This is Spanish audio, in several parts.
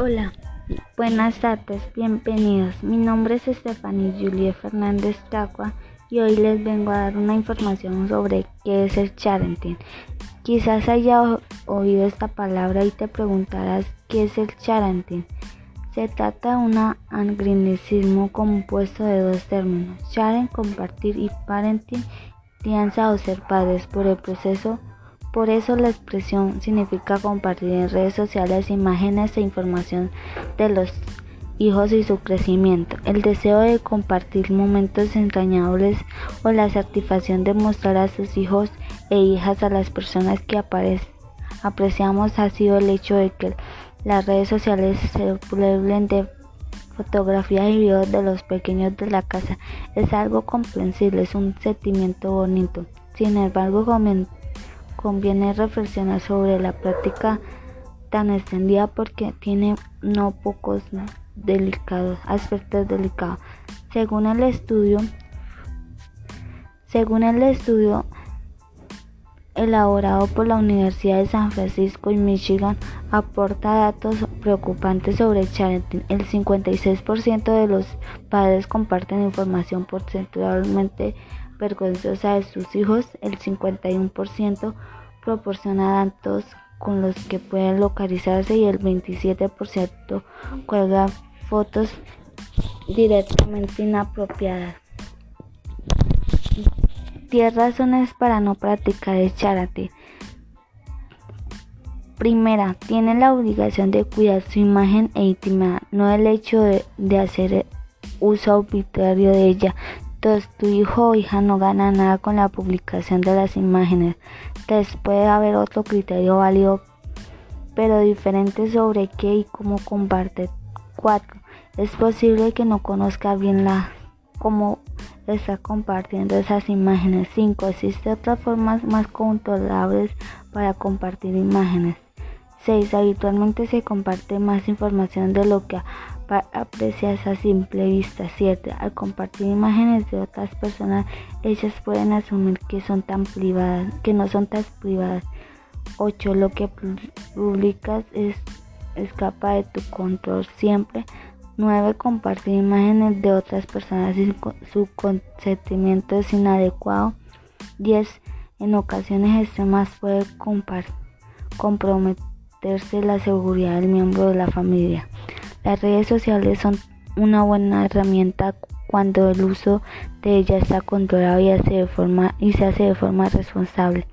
Hola, buenas tardes, bienvenidos. Mi nombre es Estefanía Julia Fernández Tacua y hoy les vengo a dar una información sobre qué es el charenting. Quizás haya oído esta palabra y te preguntarás qué es el charenting. Se trata de un anglicismo compuesto de dos términos, sharen, compartir y parenting, crianza o ser padres por el proceso por eso la expresión significa compartir en redes sociales imágenes e información de los hijos y su crecimiento, el deseo de compartir momentos entrañables o la satisfacción de mostrar a sus hijos e hijas a las personas que apreciamos ha sido el hecho de que las redes sociales se pueblen de fotografías y videos de los pequeños de la casa. Es algo comprensible, es un sentimiento bonito. Sin embargo, conviene reflexionar sobre la práctica tan extendida porque tiene no pocos delicados aspectos delicados. Según el estudio, según el estudio elaborado por la Universidad de San Francisco y Michigan, aporta datos preocupantes sobre el parenting. El 56% de los padres comparten información porcentualmente vergonzosa de sus hijos, el 51% proporciona datos con los que pueden localizarse y el 27% cuelga fotos directamente inapropiadas. 10 razones para no practicar el charate. Primera, tiene la obligación de cuidar su imagen e intimidad, no el hecho de, de hacer uso arbitrario de ella, entonces tu hijo o hija no gana nada con la publicación de las imágenes. Entonces puede haber otro criterio válido, pero diferente sobre qué y cómo comparte. 4. Es posible que no conozca bien la cómo está compartiendo esas imágenes. 5. Existen otras formas más controlables para compartir imágenes. 6. Habitualmente se comparte más información de lo que aprecias a simple vista, ¿cierto? Al compartir imágenes de otras personas, ellas pueden asumir que son tan privadas, que no son tan privadas. 8. Lo que publicas es escapa de tu control siempre. 9. Compartir imágenes de otras personas y su consentimiento es inadecuado. 10. En ocasiones extremas puede comprometerse la seguridad del miembro de la familia. Las redes sociales son una buena herramienta cuando el uso de ellas está controlado y, hace de forma, y se hace de forma responsable.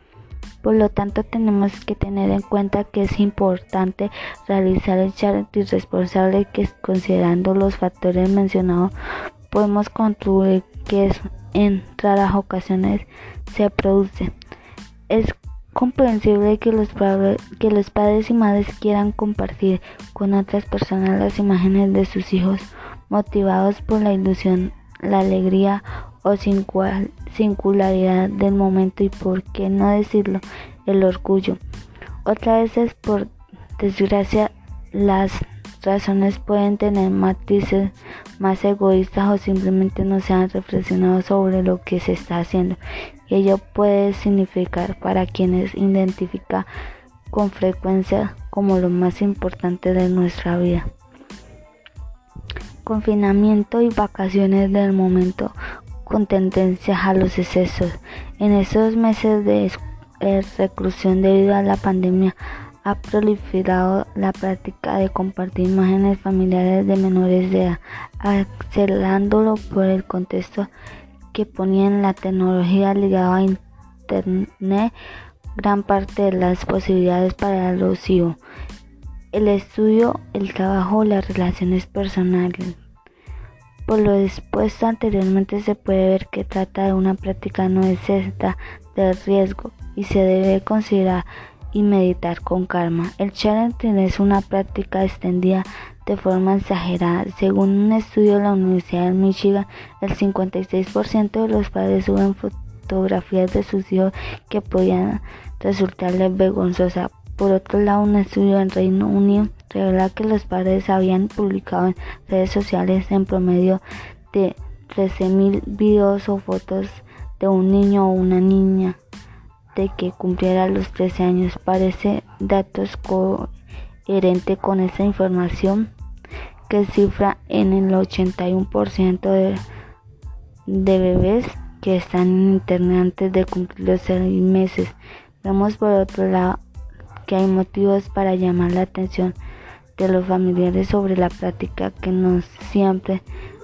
Por lo tanto, tenemos que tener en cuenta que es importante realizar el charity responsable que considerando los factores mencionados podemos concluir que en raras ocasiones se produce. Comprensible que los, que los padres y madres quieran compartir con otras personas las imágenes de sus hijos motivados por la ilusión, la alegría o singularidad del momento y por qué no decirlo, el orgullo. Otra vez por desgracia las razones pueden tener matices más egoístas o simplemente no se han reflexionado sobre lo que se está haciendo ello puede significar para quienes identifica con frecuencia como lo más importante de nuestra vida. Confinamiento y vacaciones del momento con tendencia a los excesos. En estos meses de reclusión debido a la pandemia ha proliferado la práctica de compartir imágenes familiares de menores de edad, acelerándolo por el contexto que ponían la tecnología ligada a Internet gran parte de las posibilidades para el ocio, el estudio, el trabajo, las relaciones personales. Por lo dispuesto anteriormente se puede ver que trata de una práctica no exenta del riesgo y se debe considerar y meditar con calma. El challenge es una práctica extendida de forma exagerada. Según un estudio de la Universidad de Michigan, el 56% de los padres suben fotografías de sus hijos que podían resultarles vergonzosas. Por otro lado, un estudio en Reino Unido revela que los padres habían publicado en redes sociales en promedio de 13.000 videos o fotos de un niño o una niña que cumpliera los 13 años. Parece datos herente con esa información que cifra en el 81% de, de bebés que están en internet antes de cumplir los seis meses. Vemos por otro lado que hay motivos para llamar la atención de los familiares sobre la práctica que no siempre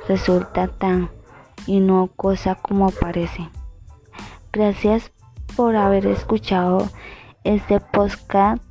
resulta tan cosa como parece. Gracias por haber escuchado este podcast.